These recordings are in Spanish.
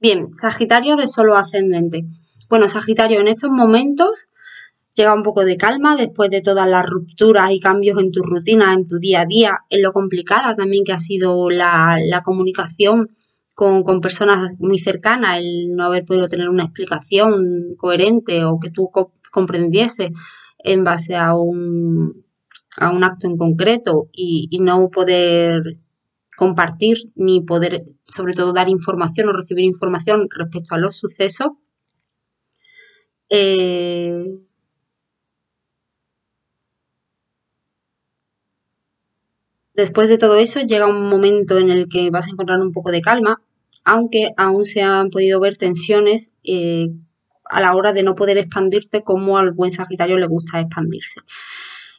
Bien, Sagitario de solo ascendente. Bueno, Sagitario, en estos momentos llega un poco de calma después de todas las rupturas y cambios en tu rutina, en tu día a día, en lo complicada también que ha sido la, comunicación con, personas muy cercanas, el no haber podido tener una explicación coherente o que tú comprendiese en base a un, a un acto en concreto y, no poder compartir ni poder, sobre todo, dar información o recibir información respecto a los sucesos. Eh, después de todo eso llega un momento en el que vas a encontrar un poco de calma, aunque aún se han podido ver tensiones eh, a la hora de no poder expandirte como al buen Sagitario le gusta expandirse.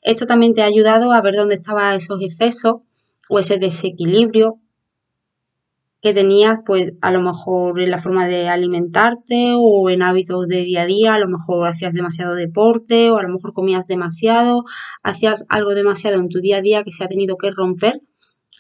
Esto también te ha ayudado a ver dónde estaban esos excesos o ese desequilibrio que tenías, pues a lo mejor en la forma de alimentarte o en hábitos de día a día, a lo mejor hacías demasiado deporte o a lo mejor comías demasiado, hacías algo demasiado en tu día a día que se ha tenido que romper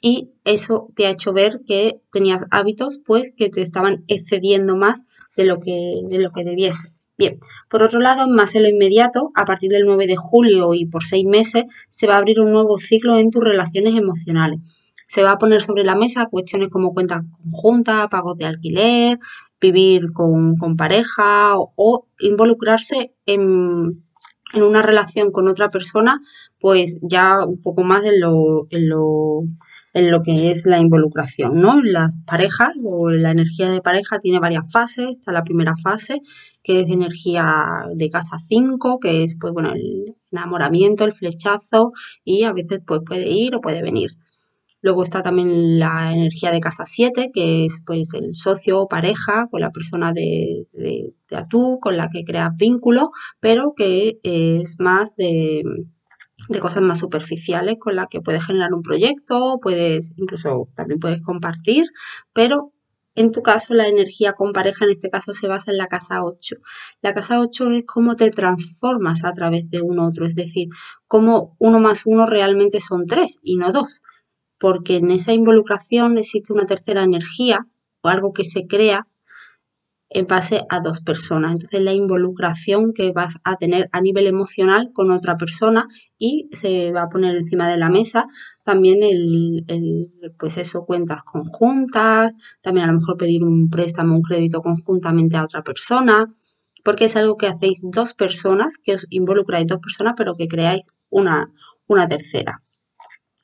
y eso te ha hecho ver que tenías hábitos pues que te estaban excediendo más de lo que, de lo que debiese. Bien, por otro lado, más en lo inmediato, a partir del 9 de julio y por seis meses, se va a abrir un nuevo ciclo en tus relaciones emocionales. Se va a poner sobre la mesa cuestiones como cuentas conjuntas, pagos de alquiler, vivir con, pareja o, involucrarse en, una relación con otra persona, pues ya un poco más en lo, en lo en lo que es la involucración, ¿no? Las parejas o la energía de pareja tiene varias fases. Está la primera fase, que es energía de casa 5, que es, pues bueno, el enamoramiento, el flechazo y a veces pues puede ir o puede venir. Luego está también la energía de casa 7, que es pues el socio o pareja con la persona de, de, de tú, con la que creas vínculo, pero que es más de de cosas más superficiales con las que puedes generar un proyecto, puedes, incluso también puedes compartir, pero en tu caso la energía con pareja en este caso se basa en la casa 8. La casa 8 es cómo te transformas a través de un otro, es decir, cómo uno más uno realmente son tres y no dos, porque en esa involucración existe una tercera energía o algo que se crea en base a dos personas. Entonces la involucración que vas a tener a nivel emocional con otra persona y se va a poner encima de la mesa también el, pues eso, cuentas conjuntas, también a lo mejor pedir un préstamo, un crédito conjuntamente a otra persona, porque es algo que hacéis dos personas, que os involucráis dos personas, pero que creáis una, una tercera.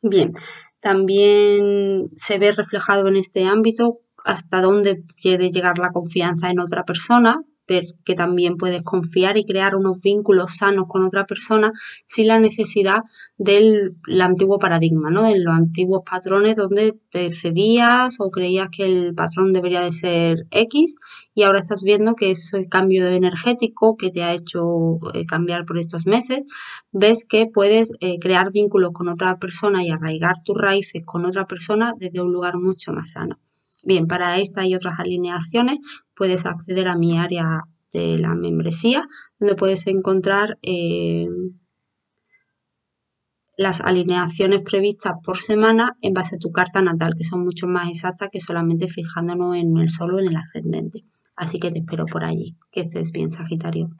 Bien, también se ve reflejado en este ámbito hasta dónde puede llegar la confianza en otra persona, ver que también puedes confiar y crear unos vínculos sanos con otra persona sin la necesidad del antiguo paradigma, ¿no? En los antiguos patrones donde te cedías o creías que el patrón debería de ser X y ahora estás viendo que es el cambio energético que te ha hecho eh, cambiar por estos meses, ves que puedes eh, crear vínculos con otra persona y arraigar tus raíces con otra persona desde un lugar mucho más sano. Bien, para esta y otras alineaciones puedes acceder a mi área de la membresía, donde puedes encontrar eh, las alineaciones previstas por semana en base a tu carta natal, que son mucho más exactas que solamente fijándonos en el solo en el ascendente. Así que te espero por allí. Que estés bien, Sagitario.